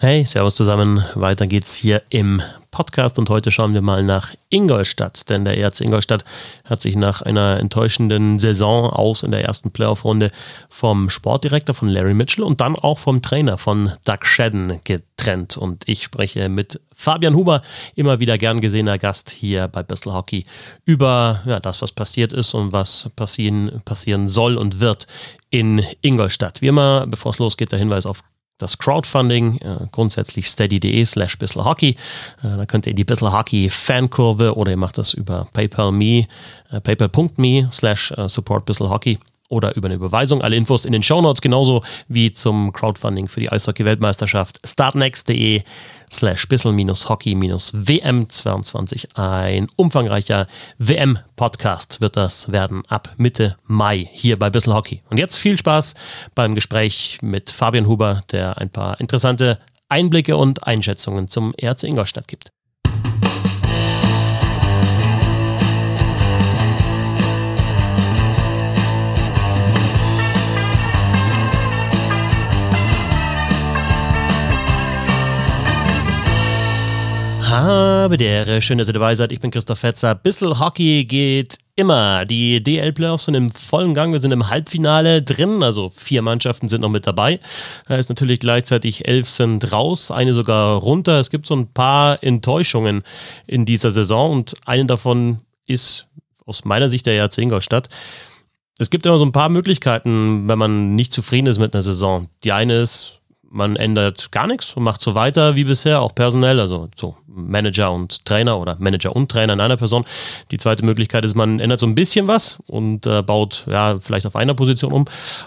Hey, Servus zusammen. Weiter geht's hier im Podcast und heute schauen wir mal nach Ingolstadt, denn der ERC Ingolstadt hat sich nach einer enttäuschenden Saison aus in der ersten Playoff-Runde vom Sportdirektor von Larry Mitchell und dann auch vom Trainer von Doug Shedden getrennt. Und ich spreche mit Fabian Huber, immer wieder gern gesehener Gast hier bei Bissell Hockey, über ja, das, was passiert ist und was passieren, passieren soll und wird in Ingolstadt. Wie immer, bevor es losgeht, der Hinweis auf das Crowdfunding, äh, grundsätzlich steady.de slash bisselhockey. Äh, da könnt ihr die Bisselhockey Fankurve oder ihr macht das über PayPal.me, äh, paypal.me slash äh, support bisselhockey oder über eine Überweisung. Alle Infos in den Shownotes, genauso wie zum Crowdfunding für die Eishockey-Weltmeisterschaft startnext.de slash bissel-hockey-WM22. Ein umfangreicher WM-Podcast wird das werden ab Mitte Mai hier bei Bissel Hockey. Und jetzt viel Spaß beim Gespräch mit Fabian Huber, der ein paar interessante Einblicke und Einschätzungen zum ERC Ingolstadt gibt. Habe der schön, dass ihr dabei seid. Ich bin Christoph Fetzer. Bissel Hockey geht immer. Die DL-Playoffs sind im vollen Gang. Wir sind im Halbfinale drin. Also vier Mannschaften sind noch mit dabei. Da ist natürlich gleichzeitig elf sind raus, eine sogar runter. Es gibt so ein paar Enttäuschungen in dieser Saison und eine davon ist aus meiner Sicht der JC Ingolstadt. Es gibt immer so ein paar Möglichkeiten, wenn man nicht zufrieden ist mit einer Saison. Die eine ist, man ändert gar nichts und macht so weiter wie bisher, auch personell, also so Manager und Trainer oder Manager und Trainer in einer Person. Die zweite Möglichkeit ist, man ändert so ein bisschen was und äh, baut ja vielleicht auf einer Position um.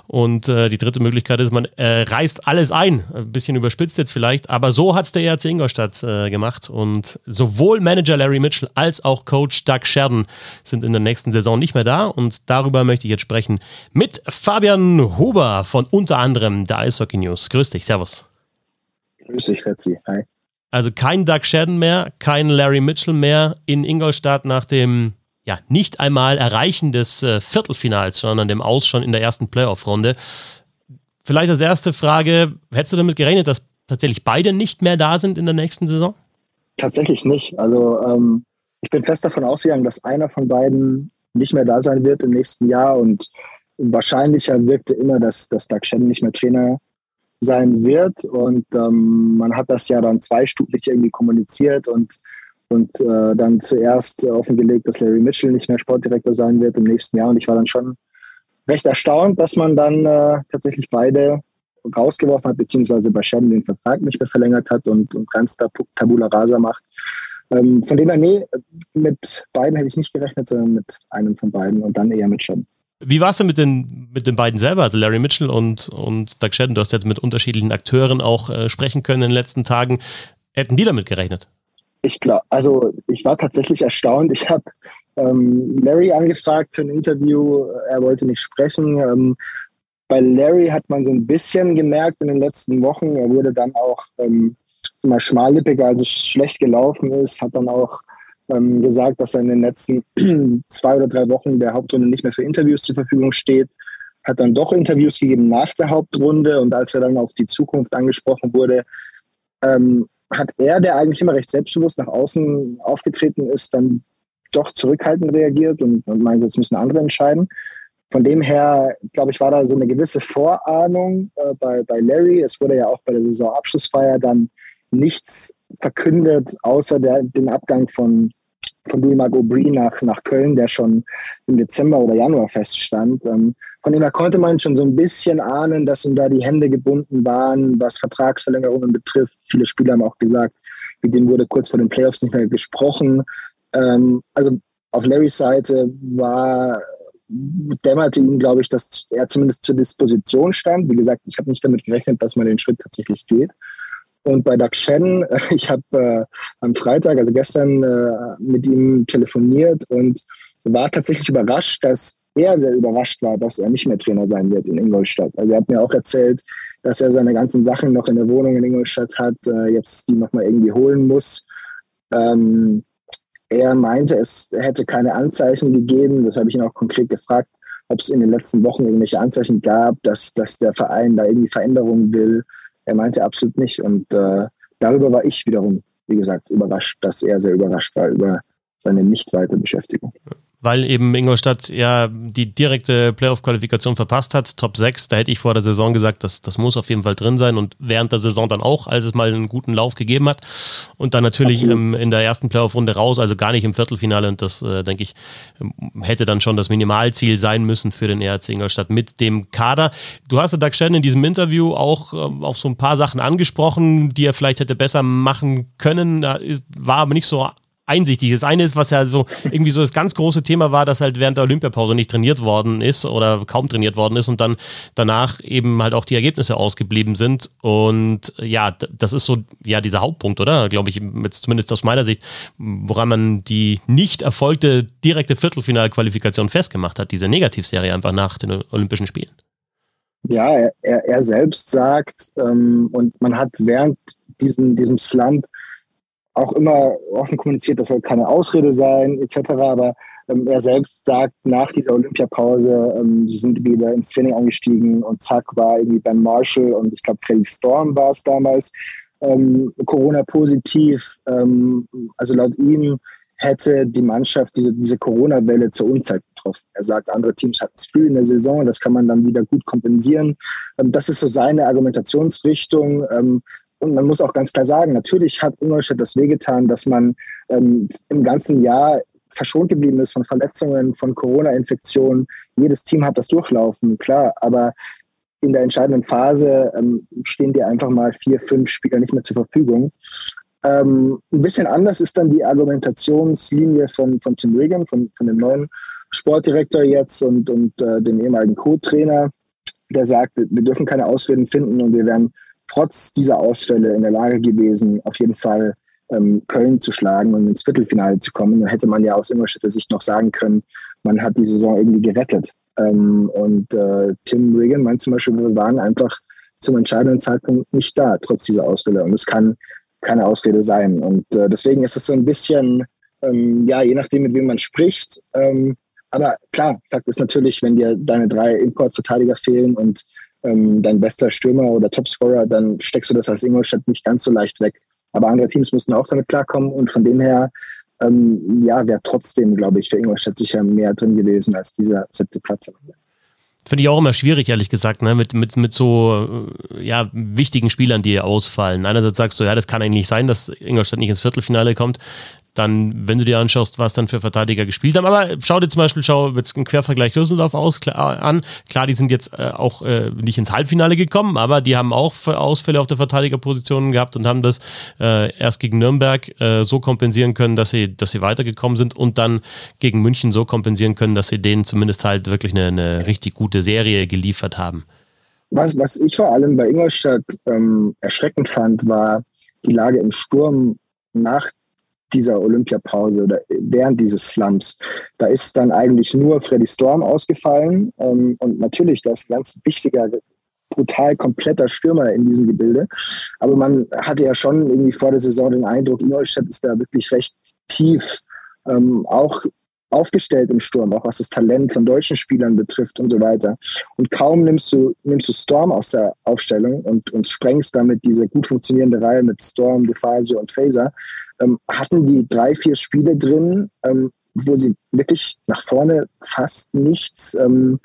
Und äh, die dritte Möglichkeit ist, man äh, reißt alles ein. Ein bisschen überspitzt jetzt vielleicht, aber so hat es der ERC Ingolstadt äh, gemacht. Und sowohl Manager Larry Mitchell als auch Coach Doug Sheridan sind in der nächsten Saison nicht mehr da. Und darüber möchte ich jetzt sprechen mit Fabian Huber von unter anderem der Eishockey News. Grüß dich, Servus. Grüß dich, Fetzi. Hi. Also kein Doug Shadden mehr, kein Larry Mitchell mehr in Ingolstadt nach dem ja, nicht einmal Erreichen des äh, Viertelfinals, sondern dem Aus schon in der ersten Playoff-Runde. Vielleicht als erste Frage, hättest du damit gerechnet, dass tatsächlich beide nicht mehr da sind in der nächsten Saison? Tatsächlich nicht. Also ähm, ich bin fest davon ausgegangen, dass einer von beiden nicht mehr da sein wird im nächsten Jahr und wahrscheinlicher wirkte immer, dass, dass Doug Shadden nicht mehr Trainer sein wird. Und ähm, man hat das ja dann zweistufig irgendwie kommuniziert und, und äh, dann zuerst offengelegt, dass Larry Mitchell nicht mehr Sportdirektor sein wird im nächsten Jahr. Und ich war dann schon recht erstaunt, dass man dann äh, tatsächlich beide rausgeworfen hat, beziehungsweise bei Shannon den Vertrag nicht mehr verlängert hat und, und ganz Tabula Rasa macht. Ähm, von dem her, nee, mit beiden hätte ich nicht gerechnet, sondern mit einem von beiden und dann eher mit Shannon. Wie war es denn mit den, mit den beiden selber, also Larry Mitchell und, und Doug Shedden? Du hast jetzt mit unterschiedlichen Akteuren auch äh, sprechen können in den letzten Tagen. Hätten die damit gerechnet? Ich glaube, also ich war tatsächlich erstaunt. Ich habe ähm, Larry angefragt für ein Interview. Er wollte nicht sprechen. Ähm, bei Larry hat man so ein bisschen gemerkt in den letzten Wochen. Er wurde dann auch ähm, mal schmallippiger, als es schlecht gelaufen ist. Hat dann auch ähm, gesagt, dass er in den letzten zwei oder drei Wochen der Hauptrunde nicht mehr für Interviews zur Verfügung steht. Hat dann doch Interviews gegeben nach der Hauptrunde und als er dann auf die Zukunft angesprochen wurde, ähm, hat er, der eigentlich immer recht selbstbewusst nach außen aufgetreten ist, dann doch zurückhaltend reagiert und, und meinte, jetzt müssen andere entscheiden. Von dem her, glaube ich, war da so eine gewisse Vorahnung äh, bei, bei Larry. Es wurde ja auch bei der Saisonabschlussfeier dann nichts verkündet, außer der, den Abgang von von Louis Marc Aubry nach, nach Köln, der schon im Dezember oder Januar feststand. Ähm, von dem her konnte man schon so ein bisschen ahnen, dass ihm da die Hände gebunden waren, was Vertragsverlängerungen betrifft. Viele Spieler haben auch gesagt, mit denen wurde kurz vor den Playoffs nicht mehr gesprochen. Ähm, also auf Larrys Seite war dämmerte ihm, glaube ich, dass er zumindest zur Disposition stand. Wie gesagt, ich habe nicht damit gerechnet, dass man den Schritt tatsächlich geht. Und bei Doug Shen, ich habe äh, am Freitag, also gestern, äh, mit ihm telefoniert und war tatsächlich überrascht, dass er sehr überrascht war, dass er nicht mehr Trainer sein wird in Ingolstadt. Also er hat mir auch erzählt, dass er seine ganzen Sachen noch in der Wohnung in Ingolstadt hat, äh, jetzt die nochmal irgendwie holen muss. Ähm, er meinte, es hätte keine Anzeichen gegeben, das habe ich ihn auch konkret gefragt, ob es in den letzten Wochen irgendwelche Anzeichen gab, dass, dass der Verein da irgendwie Veränderungen will er meinte absolut nicht. Und äh, darüber war ich wiederum, wie gesagt, überrascht, dass er sehr überrascht war über seine nicht weiter Beschäftigung weil eben Ingolstadt ja die direkte Playoff-Qualifikation verpasst hat, Top 6. Da hätte ich vor der Saison gesagt, das, das muss auf jeden Fall drin sein und während der Saison dann auch, als es mal einen guten Lauf gegeben hat. Und dann natürlich ähm, in der ersten Playoff-Runde raus, also gar nicht im Viertelfinale. Und das, äh, denke ich, hätte dann schon das Minimalziel sein müssen für den ERC Ingolstadt mit dem Kader. Du hast ja Doug Shannon in diesem Interview auch äh, auf so ein paar Sachen angesprochen, die er vielleicht hätte besser machen können. War aber nicht so einsichtig. Das eine ist, was ja so irgendwie so das ganz große Thema war, dass halt während der Olympiapause nicht trainiert worden ist oder kaum trainiert worden ist und dann danach eben halt auch die Ergebnisse ausgeblieben sind. Und ja, das ist so ja dieser Hauptpunkt, oder? Glaube ich, jetzt zumindest aus meiner Sicht, woran man die nicht erfolgte direkte Viertelfinalqualifikation festgemacht hat, diese Negativserie einfach nach den Olympischen Spielen. Ja, er, er selbst sagt, ähm, und man hat während diesem, diesem Slump auch immer offen kommuniziert, das soll keine Ausrede sein, etc. Aber ähm, er selbst sagt nach dieser Olympiapause, ähm, sie sind wieder ins Training eingestiegen und zack war irgendwie Ben Marshall und ich glaube Freddy Storm war es damals, ähm, Corona-positiv. Ähm, also laut ihm hätte die Mannschaft diese, diese Corona-Welle zur Unzeit getroffen. Er sagt, andere Teams hatten es früh in der Saison, das kann man dann wieder gut kompensieren. Ähm, das ist so seine Argumentationsrichtung. Und man muss auch ganz klar sagen, natürlich hat Ingolstadt das wehgetan, dass man ähm, im ganzen Jahr verschont geblieben ist von Verletzungen, von Corona-Infektionen. Jedes Team hat das durchlaufen, klar, aber in der entscheidenden Phase ähm, stehen dir einfach mal vier, fünf Spieler nicht mehr zur Verfügung. Ähm, ein bisschen anders ist dann die Argumentationslinie von, von Tim Regan, von, von dem neuen Sportdirektor jetzt und, und äh, dem ehemaligen Co-Trainer, der sagt, wir dürfen keine Ausreden finden und wir werden trotz dieser Ausfälle in der Lage gewesen, auf jeden Fall ähm, Köln zu schlagen und ins Viertelfinale zu kommen. Dann hätte man ja aus Ingolstädter Sicht noch sagen können, man hat die Saison irgendwie gerettet. Ähm, und äh, Tim Regan meint zum Beispiel, wir waren einfach zum entscheidenden Zeitpunkt nicht da, trotz dieser Ausfälle. Und es kann keine Ausrede sein. Und äh, deswegen ist es so ein bisschen, ähm, ja, je nachdem, mit wem man spricht. Ähm, aber klar, Fakt ist natürlich, wenn dir deine drei Importverteidiger fehlen und ähm, dein bester Stürmer oder Topscorer, dann steckst du das als Ingolstadt nicht ganz so leicht weg. Aber andere Teams mussten auch damit klarkommen und von dem her, ähm, ja, wäre trotzdem, glaube ich, für Ingolstadt sicher mehr drin gewesen als dieser siebte Platz. Finde ich auch immer schwierig, ehrlich gesagt, ne? mit, mit, mit so äh, ja, wichtigen Spielern, die ausfallen. Einerseits sagst du, ja, das kann eigentlich sein, dass Ingolstadt nicht ins Viertelfinale kommt dann, wenn du dir anschaust, was dann für Verteidiger gespielt haben. Aber schau dir zum Beispiel, schau jetzt einen Quervergleich Düsseldorf aus, klar, an. Klar, die sind jetzt äh, auch äh, nicht ins Halbfinale gekommen, aber die haben auch Ausfälle auf der Verteidigerposition gehabt und haben das äh, erst gegen Nürnberg äh, so kompensieren können, dass sie, dass sie weitergekommen sind und dann gegen München so kompensieren können, dass sie denen zumindest halt wirklich eine, eine richtig gute Serie geliefert haben. Was, was ich vor allem bei Ingolstadt ähm, erschreckend fand, war die Lage im Sturm nach dieser Olympiapause oder während dieses Slumps, da ist dann eigentlich nur Freddy Storm ausgefallen. Ähm, und natürlich, das ist ganz wichtiger, brutal kompletter Stürmer in diesem Gebilde. Aber man hatte ja schon irgendwie vor der Saison den Eindruck, Ingolstadt ist da wirklich recht tief. Ähm, auch aufgestellt im Sturm, auch was das Talent von deutschen Spielern betrifft und so weiter. Und kaum nimmst du, nimmst du Storm aus der Aufstellung und, und sprengst damit diese gut funktionierende Reihe mit Storm, DeFazio und Phaser, ähm, hatten die drei, vier Spiele drin, ähm, wo sie wirklich nach vorne fast nichts ähm,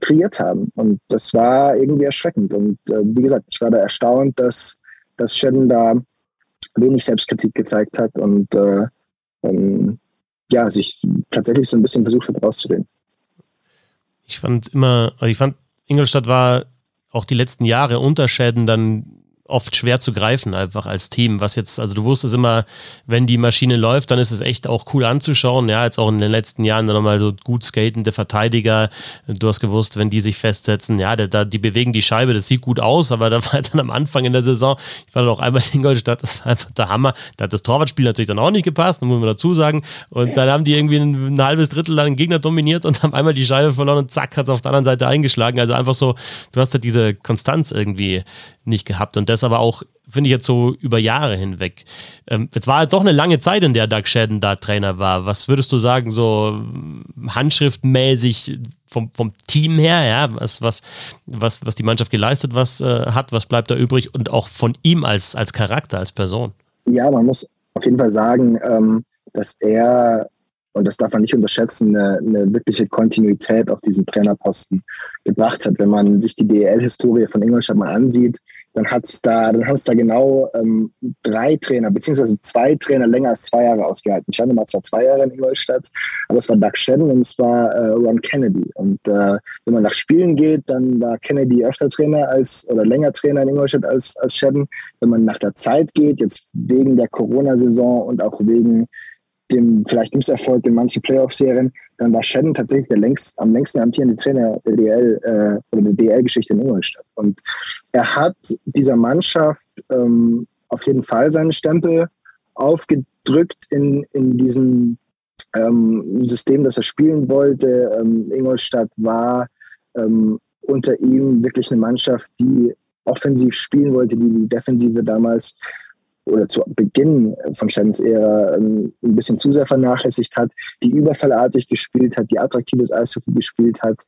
kreiert haben. Und das war irgendwie erschreckend. Und äh, wie gesagt, ich war da erstaunt, dass, dass Shedden da wenig Selbstkritik gezeigt hat und äh, ähm, ja, sich tatsächlich so ein bisschen versucht hat rauszureden. Ich fand immer, also ich fand, Ingolstadt war auch die letzten Jahre unter Schäden dann oft schwer zu greifen, einfach als Team. Was jetzt, also du wusstest immer, wenn die Maschine läuft, dann ist es echt auch cool anzuschauen. Ja, jetzt auch in den letzten Jahren dann nochmal so gut skatende Verteidiger. Du hast gewusst, wenn die sich festsetzen, ja, da, die bewegen die Scheibe, das sieht gut aus, aber da war dann am Anfang in der Saison, ich war dann auch einmal in Ingolstadt, das war einfach der Hammer. Da hat das Torwartspiel natürlich dann auch nicht gepasst, muss man dazu sagen. Und dann haben die irgendwie ein, ein halbes Drittel den Gegner dominiert und haben einmal die Scheibe verloren und zack, hat es auf der anderen Seite eingeschlagen. Also einfach so, du hast ja diese Konstanz irgendwie nicht gehabt. Und das aber auch, finde ich jetzt so über Jahre hinweg. Ähm, jetzt war halt doch eine lange Zeit, in der Doug Shadden da Trainer war. Was würdest du sagen, so handschriftmäßig vom, vom Team her, ja, was, was, was, was die Mannschaft geleistet was, äh, hat, was bleibt da übrig und auch von ihm als, als Charakter, als Person. Ja, man muss auf jeden Fall sagen, ähm, dass er, und das darf man nicht unterschätzen, eine, eine wirkliche Kontinuität auf diesen Trainerposten gebracht hat. Wenn man sich die DEL-Historie von Ingolstadt mal ansieht, dann hat's da, dann haben es da genau ähm, drei Trainer, beziehungsweise zwei Trainer länger als zwei Jahre ausgehalten. Shannon war zwar zwei Jahre in Ingolstadt, aber es war Doug Shedden und es war äh, Ron Kennedy. Und äh, wenn man nach Spielen geht, dann war Kennedy öfter Trainer als oder länger Trainer in Ingolstadt als, als Shedden. Wenn man nach der Zeit geht, jetzt wegen der Corona-Saison und auch wegen dem vielleicht Misserfolg in manchen Playoff-Serien, dann war Shannon tatsächlich der längst, am längsten amtierende Trainer der DL äh, oder der DL-Geschichte in Ingolstadt. Und er hat dieser Mannschaft ähm, auf jeden Fall seinen Stempel aufgedrückt in, in diesem ähm, System, das er spielen wollte. Ähm, Ingolstadt war ähm, unter ihm wirklich eine Mannschaft, die offensiv spielen wollte, die die Defensive damals oder zu Beginn von Shannons Ära ähm, ein bisschen zu sehr vernachlässigt hat, die überfallartig gespielt hat, die attraktives Eishockey gespielt hat.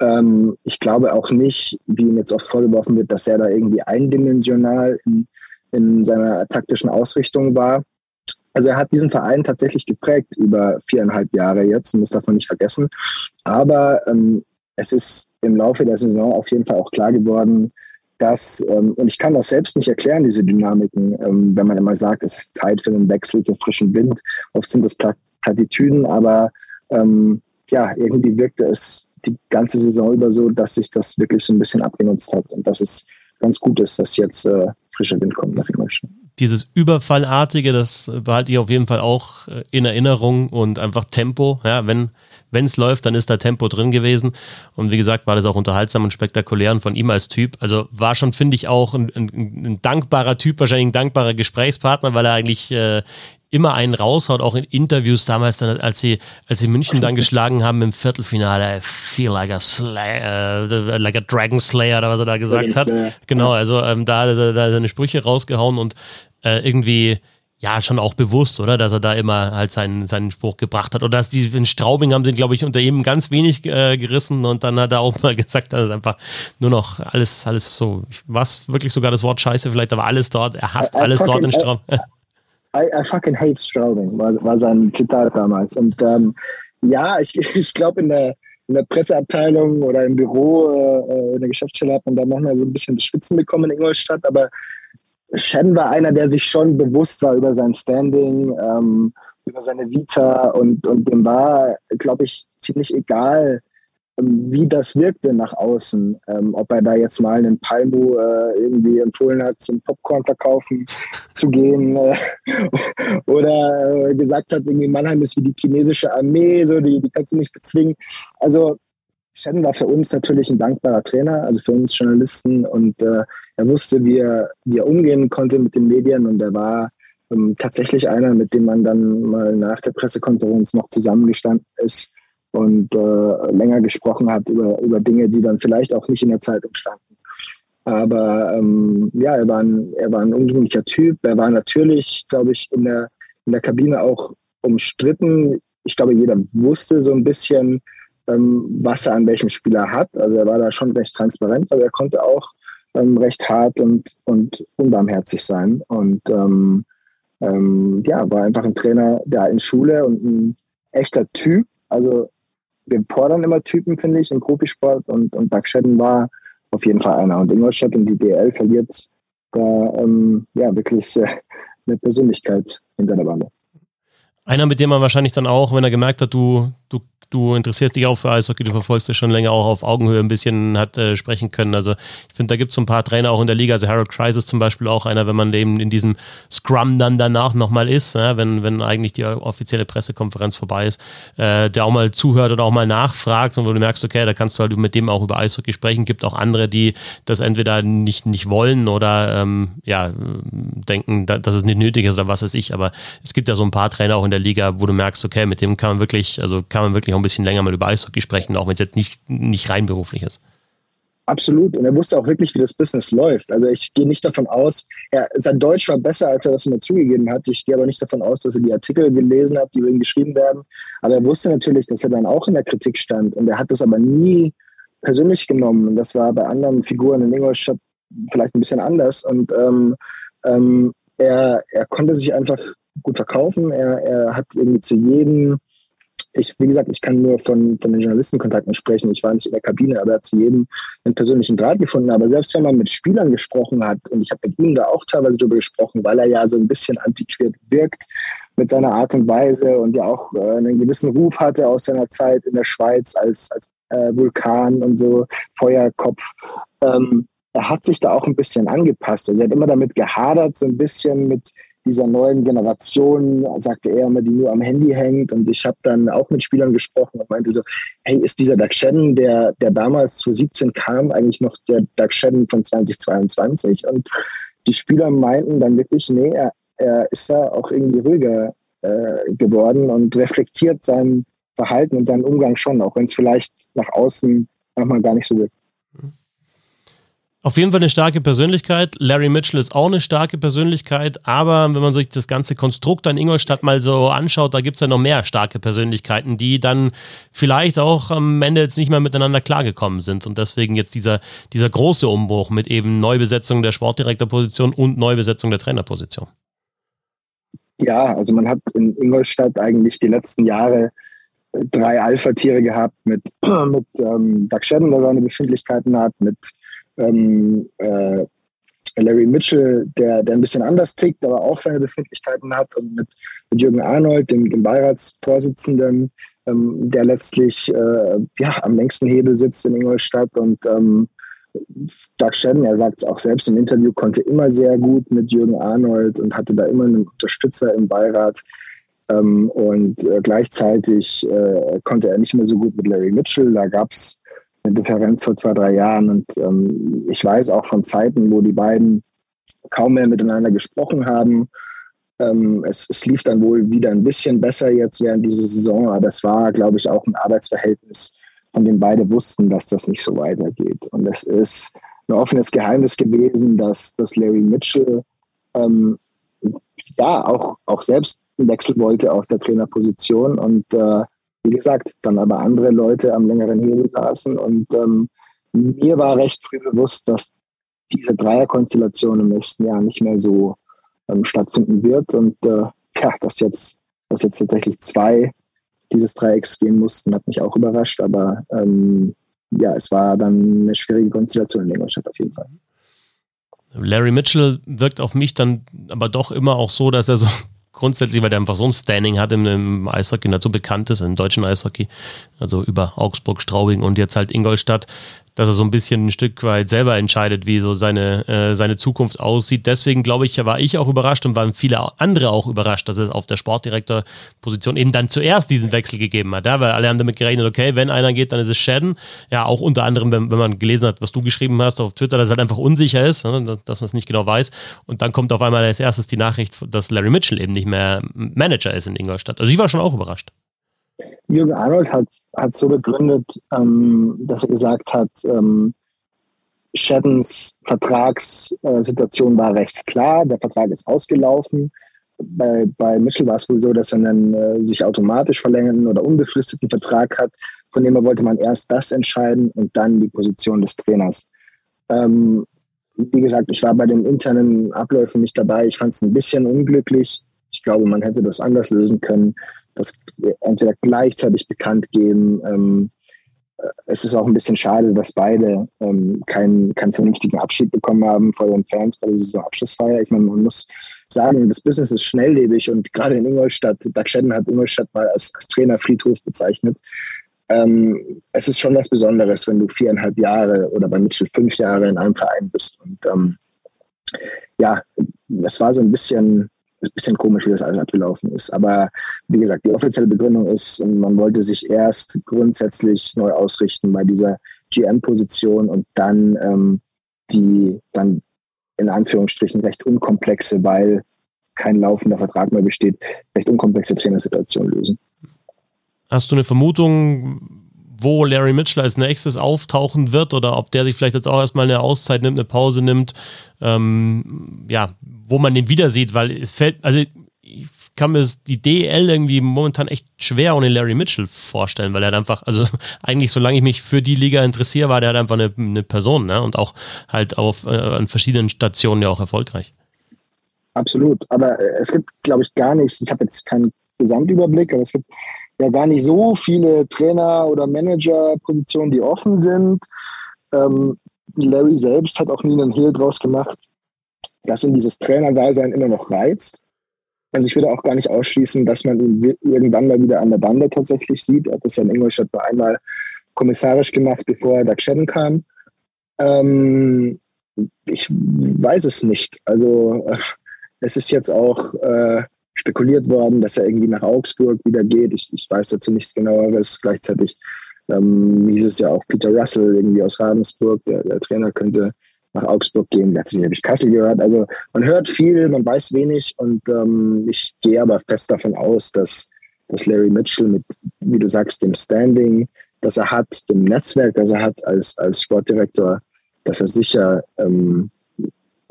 Ähm, ich glaube auch nicht, wie ihm jetzt oft vorgeworfen wird, dass er da irgendwie eindimensional in, in seiner taktischen Ausrichtung war. Also er hat diesen Verein tatsächlich geprägt über viereinhalb Jahre jetzt und das darf man nicht vergessen. Aber ähm, es ist im Laufe der Saison auf jeden Fall auch klar geworden, dass, ähm, und ich kann das selbst nicht erklären, diese Dynamiken, ähm, wenn man immer sagt, es ist Zeit für einen Wechsel, für frischen Wind. Oft sind das Plattitüden, aber ähm, ja, irgendwie wirkte es die ganze Saison über so, dass sich das wirklich so ein bisschen abgenutzt hat und dass es ganz gut ist, dass jetzt äh, frischer Wind kommt nach Ingolstadt dieses Überfallartige, das behalte ich auf jeden Fall auch äh, in Erinnerung und einfach Tempo. Ja, wenn wenn es läuft, dann ist da Tempo drin gewesen. Und wie gesagt, war das auch unterhaltsam und spektakulär und von ihm als Typ. Also war schon, finde ich, auch ein, ein, ein, dankbarer Typ, wahrscheinlich ein dankbarer Gesprächspartner, weil er eigentlich äh, immer einen raushaut, auch in Interviews damals, dann, als sie, als sie München dann geschlagen haben im Viertelfinale, I feel like a, Slayer, uh, like a Dragon Slayer, oder was er da gesagt hat. Genau, also ähm, da hat er seine Sprüche rausgehauen und äh, irgendwie ja schon auch bewusst, oder? Dass er da immer halt seinen, seinen Spruch gebracht hat. Oder dass die in Straubing haben sie, glaube ich, unter ihm ganz wenig äh, gerissen und dann hat er auch mal gesagt, dass es einfach nur noch alles, alles so, was wirklich sogar das Wort Scheiße vielleicht, aber alles dort, er hasst I, alles fucking, dort in Straubing. I, I, fucking hate Straubing, war, war sein Zitat damals. Und ähm, ja, ich, ich glaube in der in der Presseabteilung oder im Büro, äh, in der Geschäftsstelle hat man da manchmal so ein bisschen das Schwitzen bekommen in Ingolstadt, aber Shen war einer, der sich schon bewusst war über sein Standing, ähm, über seine Vita und, und dem war, glaube ich, ziemlich egal, ähm, wie das wirkte nach außen. Ähm, ob er da jetzt mal einen Palmo äh, irgendwie empfohlen hat, zum Popcorn verkaufen zu gehen äh, oder äh, gesagt hat, irgendwie Mannheim ist wie die chinesische Armee, so die, die kannst du nicht bezwingen. Also Shannon war für uns natürlich ein dankbarer Trainer, also für uns Journalisten und äh, er wusste, wie er, wie er umgehen konnte mit den Medien und er war ähm, tatsächlich einer, mit dem man dann mal nach der Pressekonferenz noch zusammengestanden ist und äh, länger gesprochen hat über, über Dinge, die dann vielleicht auch nicht in der Zeitung standen. Aber ähm, ja, er war, ein, er war ein umgänglicher Typ. Er war natürlich, glaube ich, in der, in der Kabine auch umstritten. Ich glaube, jeder wusste so ein bisschen, was er an welchem Spieler hat. Also er war da schon recht transparent, aber er konnte auch ähm, recht hart und, und unbarmherzig sein. Und ähm, ähm, ja, war einfach ein Trainer der alten Schule und ein echter Typ. Also wir fordern immer Typen, finde ich, im Profisport und, und Doug Shedden war auf jeden Fall einer. Und Ingolstadt und die DL verliert da ähm, ja wirklich äh, eine Persönlichkeit hinter der Bande. Einer, mit dem man wahrscheinlich dann auch, wenn er gemerkt hat, du, du du interessierst dich auch für Eishockey, du verfolgst es schon länger auch auf Augenhöhe ein bisschen hat äh, sprechen können. Also ich finde, da gibt es so ein paar Trainer auch in der Liga. Also Harold Crisis zum Beispiel auch einer, wenn man eben in diesem Scrum dann danach nochmal ist, ja, wenn, wenn eigentlich die offizielle Pressekonferenz vorbei ist, äh, der auch mal zuhört oder auch mal nachfragt und wo du merkst, okay, da kannst du halt mit dem auch über Eishockey sprechen. Gibt auch andere, die das entweder nicht, nicht wollen oder ähm, ja, denken, dass es nicht nötig ist oder was weiß ich. Aber es gibt ja so ein paar Trainer auch in der Liga, wo du merkst, okay, mit dem kann man wirklich, also kann man wirklich auch ein bisschen länger mal über Eishockey sprechen, auch wenn es jetzt nicht, nicht rein beruflich ist. Absolut. Und er wusste auch wirklich, wie das Business läuft. Also ich gehe nicht davon aus, er, sein Deutsch war besser, als er das immer zugegeben hat. Ich gehe aber nicht davon aus, dass er die Artikel gelesen hat, die über ihn geschrieben werden. Aber er wusste natürlich, dass er dann auch in der Kritik stand. Und er hat das aber nie persönlich genommen. Und das war bei anderen Figuren in Ingolstadt vielleicht ein bisschen anders. Und ähm, ähm, er, er konnte sich einfach gut verkaufen. Er, er hat irgendwie zu jedem ich, wie gesagt, ich kann nur von, von den Journalistenkontakten sprechen. Ich war nicht in der Kabine, aber er hat zu jedem einen persönlichen Draht gefunden. Aber selbst wenn man mit Spielern gesprochen hat, und ich habe mit ihm da auch teilweise drüber gesprochen, weil er ja so ein bisschen antiquiert wirkt mit seiner Art und Weise und ja auch äh, einen gewissen Ruf hatte aus seiner Zeit in der Schweiz als, als äh, Vulkan und so, Feuerkopf. Ähm, er hat sich da auch ein bisschen angepasst. Also er hat immer damit gehadert, so ein bisschen mit dieser neuen Generation, sagte er immer, die nur am Handy hängt. Und ich habe dann auch mit Spielern gesprochen und meinte so, hey, ist dieser Doug Shannon, der, der damals 2017 kam, eigentlich noch der Doug Shannon von 2022? Und die Spieler meinten dann wirklich, nee, er, er ist da auch irgendwie ruhiger äh, geworden und reflektiert sein Verhalten und seinen Umgang schon, auch wenn es vielleicht nach außen manchmal gar nicht so wirkt. Auf jeden Fall eine starke Persönlichkeit. Larry Mitchell ist auch eine starke Persönlichkeit, aber wenn man sich das ganze Konstrukt an Ingolstadt mal so anschaut, da gibt es ja noch mehr starke Persönlichkeiten, die dann vielleicht auch am Ende jetzt nicht mehr miteinander klargekommen sind und deswegen jetzt dieser, dieser große Umbruch mit eben Neubesetzung der Sportdirektorposition und Neubesetzung der Trainerposition. Ja, also man hat in Ingolstadt eigentlich die letzten Jahre drei Alpha-Tiere gehabt mit, mit ähm, Doug Shedden, der seine Befindlichkeiten hat, mit ähm, äh, Larry Mitchell, der, der ein bisschen anders tickt, aber auch seine Befindlichkeiten hat und mit, mit Jürgen Arnold, dem, dem Beiratsvorsitzenden, ähm, der letztlich äh, ja, am längsten Hebel sitzt in Ingolstadt und ähm, Doug Shedden, er sagt es auch selbst im Interview, konnte immer sehr gut mit Jürgen Arnold und hatte da immer einen Unterstützer im Beirat. Ähm, und äh, gleichzeitig äh, konnte er nicht mehr so gut mit Larry Mitchell. Da gab es eine Differenz vor zwei, drei Jahren. Und ähm, ich weiß auch von Zeiten, wo die beiden kaum mehr miteinander gesprochen haben. Ähm, es, es, lief dann wohl wieder ein bisschen besser jetzt während dieser Saison, aber das war, glaube ich, auch ein Arbeitsverhältnis, von dem beide wussten, dass das nicht so weitergeht. Und es ist ein offenes Geheimnis gewesen, dass, dass Larry Mitchell ähm, ja auch, auch selbst einen Wechsel wollte auf der Trainerposition und äh, wie gesagt, dann aber andere Leute am längeren Hebel saßen. Und ähm, mir war recht früh bewusst, dass diese Dreierkonstellation im nächsten Jahr nicht mehr so ähm, stattfinden wird. Und äh, ja, dass jetzt, dass jetzt tatsächlich zwei dieses Dreiecks gehen mussten, hat mich auch überrascht. Aber ähm, ja, es war dann eine schwierige Konstellation in Ingolstadt auf jeden Fall. Larry Mitchell wirkt auf mich dann aber doch immer auch so, dass er so grundsätzlich, weil der einfach so ein Standing hat im, im Eishockey, dazu bekannt ist, im deutschen Eishockey, also über Augsburg, Straubing und jetzt halt Ingolstadt, dass er so ein bisschen ein Stück weit selber entscheidet, wie so seine, äh, seine Zukunft aussieht. Deswegen glaube ich, war ich auch überrascht und waren viele andere auch überrascht, dass es auf der Sportdirektorposition eben dann zuerst diesen Wechsel gegeben hat. Ja, weil alle haben damit gerechnet, okay, wenn einer geht, dann ist es Shadden. Ja, auch unter anderem, wenn, wenn man gelesen hat, was du geschrieben hast auf Twitter, dass er halt einfach unsicher ist, ne, dass man es nicht genau weiß. Und dann kommt auf einmal als erstes die Nachricht, dass Larry Mitchell eben nicht mehr Manager ist in Ingolstadt. Also ich war schon auch überrascht. Jürgen Arnold hat, hat so begründet, ähm, dass er gesagt hat, ähm, Shaddens Vertragssituation war recht klar, der Vertrag ist ausgelaufen. Bei, bei Mitchell war es wohl so, dass er einen äh, sich automatisch verlängerten oder unbefristeten Vertrag hat, von dem er wollte man erst das entscheiden und dann die Position des Trainers. Ähm, wie gesagt, ich war bei den internen Abläufen nicht dabei. Ich fand es ein bisschen unglücklich. Ich glaube, man hätte das anders lösen können das entweder gleichzeitig bekannt geben. Ähm, äh, es ist auch ein bisschen schade, dass beide ähm, keinen, keinen vernünftigen Abschied bekommen haben vor den Fans bei der Saisonabschlussfeier. Ich meine, man muss sagen, das Business ist schnelllebig und gerade in Ingolstadt, Doug Shedden hat Ingolstadt mal als, als Trainerfriedhof bezeichnet. Ähm, es ist schon was Besonderes, wenn du viereinhalb Jahre oder bei Mitchell fünf Jahre in einem Verein bist. Und ähm, ja, es war so ein bisschen bisschen komisch, wie das alles abgelaufen ist. Aber wie gesagt, die offizielle Begründung ist, man wollte sich erst grundsätzlich neu ausrichten bei dieser GM-Position und dann ähm, die dann in Anführungsstrichen recht unkomplexe, weil kein laufender Vertrag mehr besteht, recht unkomplexe Trainersituation lösen. Hast du eine Vermutung, wo Larry Mitchell als nächstes auftauchen wird oder ob der sich vielleicht jetzt auch erstmal eine Auszeit nimmt, eine Pause nimmt, ähm, ja, wo man den wieder sieht, weil es fällt, also ich kann mir die DL irgendwie momentan echt schwer ohne Larry Mitchell vorstellen, weil er hat einfach, also eigentlich, solange ich mich für die Liga interessiere, war der halt einfach eine, eine Person, ne? Und auch halt auf äh, an verschiedenen Stationen ja auch erfolgreich. Absolut. Aber äh, es gibt, glaube ich, gar nicht, ich habe jetzt keinen Gesamtüberblick, aber es gibt ja gar nicht so viele Trainer- oder Managerpositionen, die offen sind. Ähm, Larry selbst hat auch nie einen Hehl draus gemacht, dass ihn dieses Trainerdasein immer noch reizt. Also ich würde auch gar nicht ausschließen, dass man ihn irgendwann mal wieder an der Bande tatsächlich sieht. Er hat das ja in Ingolstadt nur einmal kommissarisch gemacht, bevor er da Chen kam. Ähm, ich weiß es nicht. Also äh, es ist jetzt auch äh, spekuliert worden, dass er irgendwie nach Augsburg wieder geht. Ich, ich weiß dazu nichts genaueres. Gleichzeitig ähm, hieß es ja auch Peter Russell irgendwie aus Ravensburg, der, der Trainer könnte nach Augsburg gehen. Letztlich habe ich Kassel gehört. Also man hört viel, man weiß wenig und ähm, ich gehe aber fest davon aus, dass, dass Larry Mitchell mit, wie du sagst, dem Standing, das er hat, dem Netzwerk, das er hat als, als Sportdirektor, dass er sicher ähm,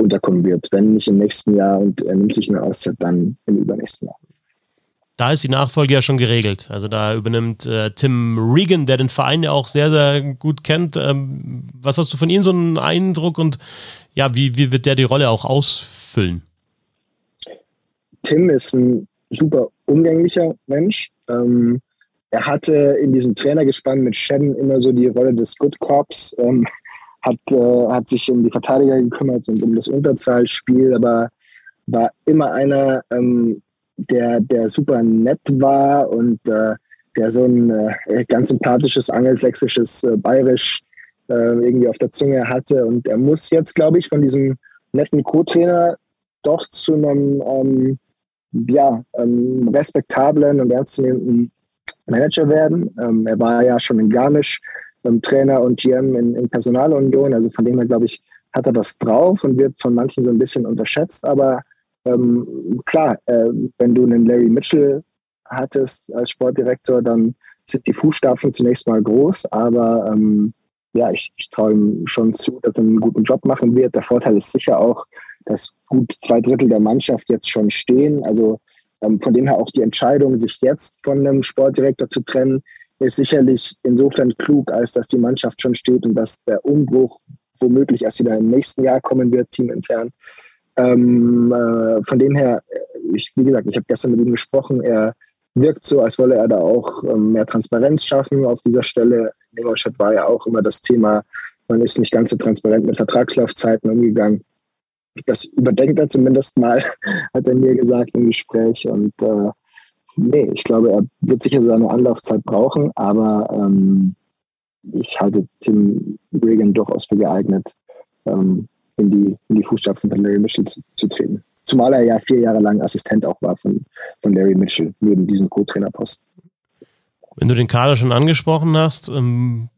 unterkommen wird. Wenn nicht im nächsten Jahr und er nimmt sich eine Auszeit, dann im übernächsten Jahr. Da ist die Nachfolge ja schon geregelt. Also da übernimmt äh, Tim Regan, der den Verein ja auch sehr, sehr gut kennt. Ähm, was hast du von ihm so einen Eindruck und ja, wie, wie wird der die Rolle auch ausfüllen? Tim ist ein super umgänglicher Mensch. Ähm, er hatte in diesem Trainergespann mit Shannon immer so die Rolle des Good Cops. Ähm, hat, äh, hat sich um die Verteidiger gekümmert und um das Unterzahlspiel, aber war immer einer, ähm, der, der super nett war und äh, der so ein äh, ganz sympathisches angelsächsisches äh, Bayerisch äh, irgendwie auf der Zunge hatte. Und er muss jetzt, glaube ich, von diesem netten Co-Trainer doch zu einem ähm, ja, ähm, respektablen und ernstzunehmenden Manager werden. Ähm, er war ja schon in Garmisch ähm, Trainer und GM in, in Personalunion. Also von dem her, glaube ich, hat er das drauf und wird von manchen so ein bisschen unterschätzt. Aber ähm, klar, äh, wenn du einen Larry Mitchell hattest als Sportdirektor, dann sind die Fußstapfen zunächst mal groß, aber ähm, ja, ich, ich traue ihm schon zu, dass er einen guten Job machen wird. Der Vorteil ist sicher auch, dass gut zwei Drittel der Mannschaft jetzt schon stehen. Also ähm, von dem her auch die Entscheidung, sich jetzt von einem Sportdirektor zu trennen, ist sicherlich insofern klug, als dass die Mannschaft schon steht und dass der Umbruch womöglich erst wieder im nächsten Jahr kommen wird, teamintern. Ähm, äh, von dem her, äh, ich, wie gesagt, ich habe gestern mit ihm gesprochen. Er wirkt so, als wolle er da auch ähm, mehr Transparenz schaffen auf dieser Stelle. In Ingolstadt war ja auch immer das Thema, man ist nicht ganz so transparent mit Vertragslaufzeiten umgegangen. Das überdenkt er zumindest mal, hat er mir gesagt im Gespräch. Und äh, nee, ich glaube, er wird sicher seine Anlaufzeit brauchen, aber ähm, ich halte Tim Regan durchaus für geeignet, ähm, in, die, in die Fußstapfen von Larry Mitchell zu, zu, treten. Zumal er ja vier Jahre lang Assistent auch war von, von Larry Mitchell, neben diesem Co-Trainerposten. Wenn du den Kader schon angesprochen hast, ähm,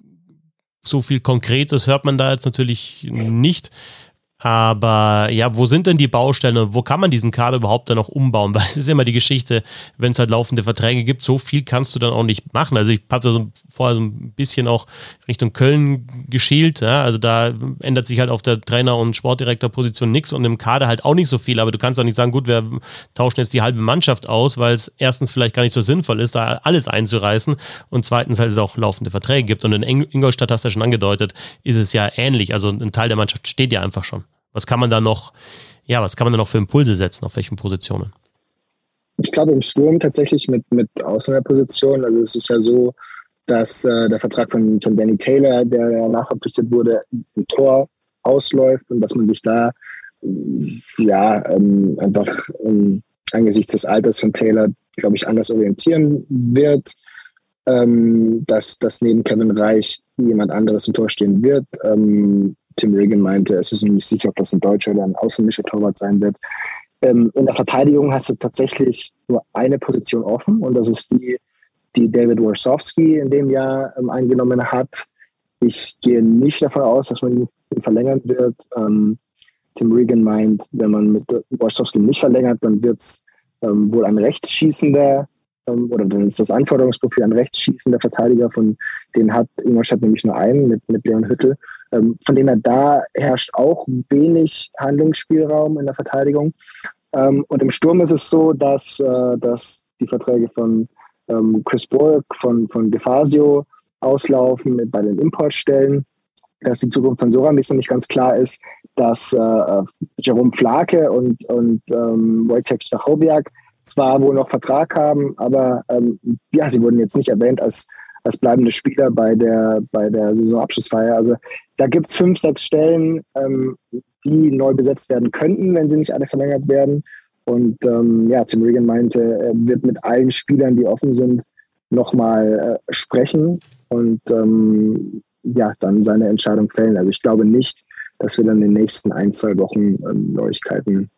so viel Konkretes hört man da jetzt natürlich nicht. Aber ja, wo sind denn die Baustellen und wo kann man diesen Kader überhaupt dann noch umbauen? Weil es ist immer die Geschichte, wenn es halt laufende Verträge gibt, so viel kannst du dann auch nicht machen. Also ich habe so vorher so ein bisschen auch Richtung Köln geschielt. Ja? Also da ändert sich halt auf der Trainer- und Sportdirektorposition nichts und im Kader halt auch nicht so viel. Aber du kannst auch nicht sagen, gut, wir tauschen jetzt die halbe Mannschaft aus, weil es erstens vielleicht gar nicht so sinnvoll ist, da alles einzureißen und zweitens halt es auch laufende Verträge gibt. Und in Ingolstadt hast du ja schon angedeutet, ist es ja ähnlich. Also ein Teil der Mannschaft steht ja einfach schon. Was kann man da noch, ja, was kann man da noch für Impulse setzen, auf welchen Positionen? Ich glaube im Sturm tatsächlich mit, mit Ausländerpositionen. Also es ist ja so, dass äh, der Vertrag von, von Danny Taylor, der nachverpflichtet wurde, im Tor ausläuft und dass man sich da ja ähm, einfach ähm, angesichts des Alters von Taylor, glaube ich, anders orientieren wird. Ähm, dass, dass neben Kevin Reich jemand anderes im Tor stehen wird. Ähm, Tim Regan meinte, es ist nicht sicher, ob das ein Deutscher oder ein ausländischer Torwart sein wird. Ähm, in der Verteidigung hast du tatsächlich nur eine Position offen und das ist die, die David Warsowski in dem Jahr ähm, eingenommen hat. Ich gehe nicht davon aus, dass man ihn verlängern wird. Ähm, Tim Regan meint, wenn man mit Warsowski nicht verlängert, dann wird es ähm, wohl ein Rechtsschießender ähm, oder dann ist das Anforderungsprofil an rechtsschießender Verteidiger, von denen hat Ingolstadt nämlich nur einen mit, mit Leon Hüttel. Ähm, von dem her da herrscht auch wenig Handlungsspielraum in der Verteidigung. Ähm, und im Sturm ist es so, dass, äh, dass die Verträge von ähm, Chris Borg, von, von DeFasio auslaufen bei den Importstellen, dass die Zukunft von Soramix noch nicht ganz klar ist, dass äh, Jerome Flake und, und ähm, Wojciech Stachowiak zwar wohl noch Vertrag haben, aber ähm, ja, sie wurden jetzt nicht erwähnt als, als bleibende Spieler bei der, bei der Saisonabschlussfeier. Also da gibt es fünf, sechs Stellen, ähm, die neu besetzt werden könnten, wenn sie nicht alle verlängert werden. Und ähm, ja, Tim Regan meinte, er wird mit allen Spielern, die offen sind, nochmal äh, sprechen und ähm, ja, dann seine Entscheidung fällen. Also ich glaube nicht, dass wir dann in den nächsten ein, zwei Wochen ähm, Neuigkeiten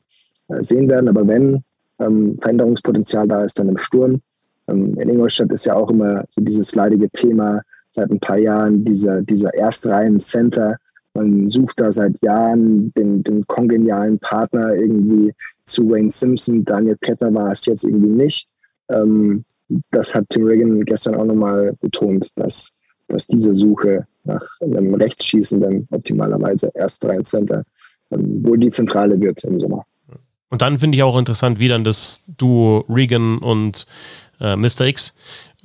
äh, sehen werden. Aber wenn ähm, Veränderungspotenzial da ist, dann im Sturm. Ähm, in Ingolstadt ist ja auch immer so dieses leidige Thema seit ein paar Jahren, dieser, dieser Erstreihen-Center. Man sucht da seit Jahren den, den kongenialen Partner irgendwie zu Wayne Simpson. Daniel Ketter war es jetzt irgendwie nicht. Ähm, das hat Tim Reagan gestern auch nochmal betont, dass, dass diese Suche nach einem Rechtsschießenden, optimalerweise Erstreihen-Center, ähm, wohl die Zentrale wird im Sommer. Und dann finde ich auch interessant, wie dann das Duo Regan und äh, Mr. X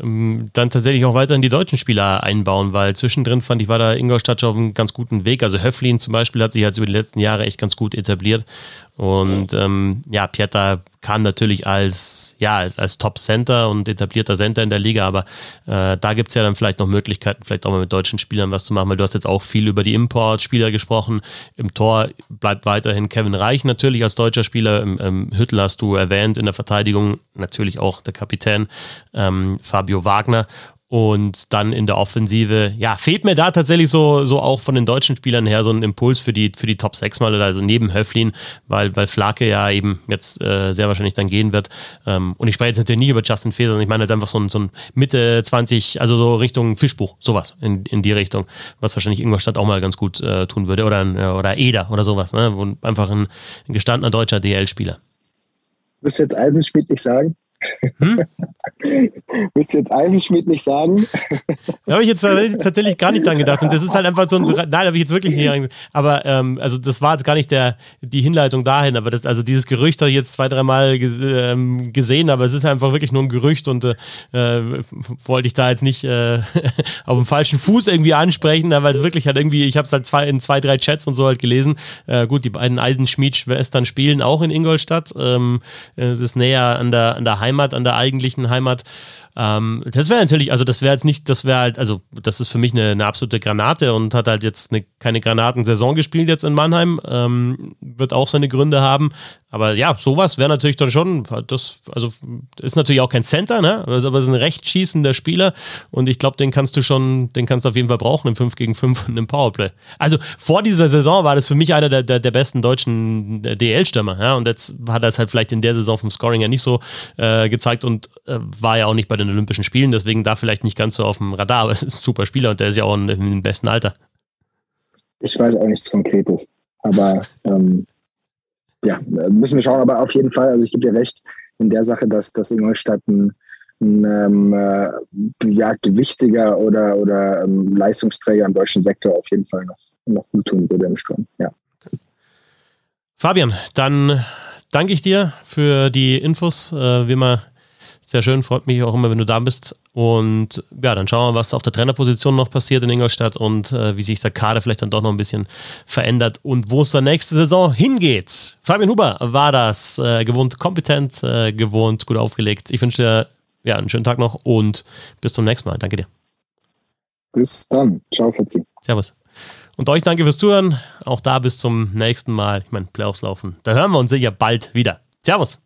ähm, dann tatsächlich auch weiterhin die deutschen Spieler einbauen, weil zwischendrin fand ich, war da Ingolstadt schon auf einem ganz guten Weg. Also Höflin zum Beispiel hat sich jetzt über die letzten Jahre echt ganz gut etabliert. Und ähm, ja, Pieter kam natürlich als, ja, als, als Top-Center und etablierter Center in der Liga, aber äh, da gibt es ja dann vielleicht noch Möglichkeiten, vielleicht auch mal mit deutschen Spielern was zu machen, weil du hast jetzt auch viel über die Import-Spieler gesprochen. Im Tor bleibt weiterhin Kevin Reich natürlich als deutscher Spieler. Im, im Hüttel hast du erwähnt, in der Verteidigung natürlich auch der Kapitän ähm, Fabio Wagner. Und dann in der Offensive, ja, fehlt mir da tatsächlich so, so auch von den deutschen Spielern her so ein Impuls für die, für die Top 6 mal, also neben Höflin, weil, weil Flake ja eben jetzt äh, sehr wahrscheinlich dann gehen wird. Ähm, und ich spreche jetzt natürlich nicht über Justin Feser, sondern ich meine halt einfach so ein, so ein Mitte 20, also so Richtung Fischbuch, sowas in, in die Richtung, was wahrscheinlich Ingolstadt auch mal ganz gut äh, tun würde. Oder, ein, oder Eder oder sowas, ne? Wo einfach ein, ein gestandener deutscher DL-Spieler. Wirst du jetzt Eisenschmidt nicht sagen? Hm? Willst du jetzt Eisenschmidt nicht sagen? Da habe ich jetzt tatsächlich gar nicht dran gedacht. Und das ist halt einfach so ein. Nein, habe ich jetzt wirklich nicht dran Aber ähm, also das war jetzt gar nicht der, die Hinleitung dahin. Aber das, also dieses Gerücht habe ich jetzt zwei, dreimal ähm, gesehen, aber es ist einfach wirklich nur ein Gerücht und äh wollte ich da jetzt nicht äh, auf dem falschen Fuß irgendwie ansprechen, weil es wirklich halt irgendwie, ich habe es halt zwei, in zwei, drei Chats und so halt gelesen. Äh, gut, die beiden Eisenschmied-Schwestern spielen auch in Ingolstadt. Ähm, es ist näher an der, an der Heimat Heimat, an der eigentlichen Heimat. Ähm, das wäre natürlich, also das wäre jetzt nicht, das wäre halt, also das ist für mich eine, eine, absolute Granate und hat halt jetzt eine, keine Granatensaison gespielt jetzt in Mannheim. Ähm, wird auch seine Gründe haben. Aber ja, sowas wäre natürlich dann schon, das, also ist natürlich auch kein Center, ne? Also, aber es ist ein recht schießender Spieler und ich glaube, den kannst du schon, den kannst du auf jeden Fall brauchen im 5 gegen 5 und im Powerplay. Also vor dieser Saison war das für mich einer der, der, der besten deutschen DL-Stürmer, ja? Und jetzt hat er es halt vielleicht in der Saison vom Scoring ja nicht so äh, gezeigt und äh, war ja auch nicht bei den Olympischen Spielen, deswegen da vielleicht nicht ganz so auf dem Radar, aber es ist ein super Spieler und der ist ja auch in, im besten Alter. Ich weiß auch nichts Konkretes, aber ähm, ja, müssen wir schauen, aber auf jeden Fall, also ich gebe dir recht in der Sache, dass, dass Ingolstadt ein, ein ähm, äh, ja, gewichtiger oder, oder ähm, Leistungsträger im deutschen Sektor auf jeden Fall noch, noch gut tun würde im Sturm. Ja. Fabian, dann danke ich dir für die Infos. Äh, wie immer sehr schön, freut mich auch immer, wenn du da bist. Und ja, dann schauen wir, was auf der Trainerposition noch passiert in Ingolstadt und äh, wie sich der Kader vielleicht dann doch noch ein bisschen verändert und wo es dann nächste Saison hingeht. Fabian Huber war das, äh, gewohnt kompetent, äh, gewohnt gut aufgelegt. Ich wünsche dir ja, einen schönen Tag noch und bis zum nächsten Mal. Danke dir. Bis dann. Ciao, Fritzi. Servus. Und euch danke fürs Zuhören. Auch da bis zum nächsten Mal. Ich meine, Playoffs laufen. Da hören wir uns sicher bald wieder. Servus.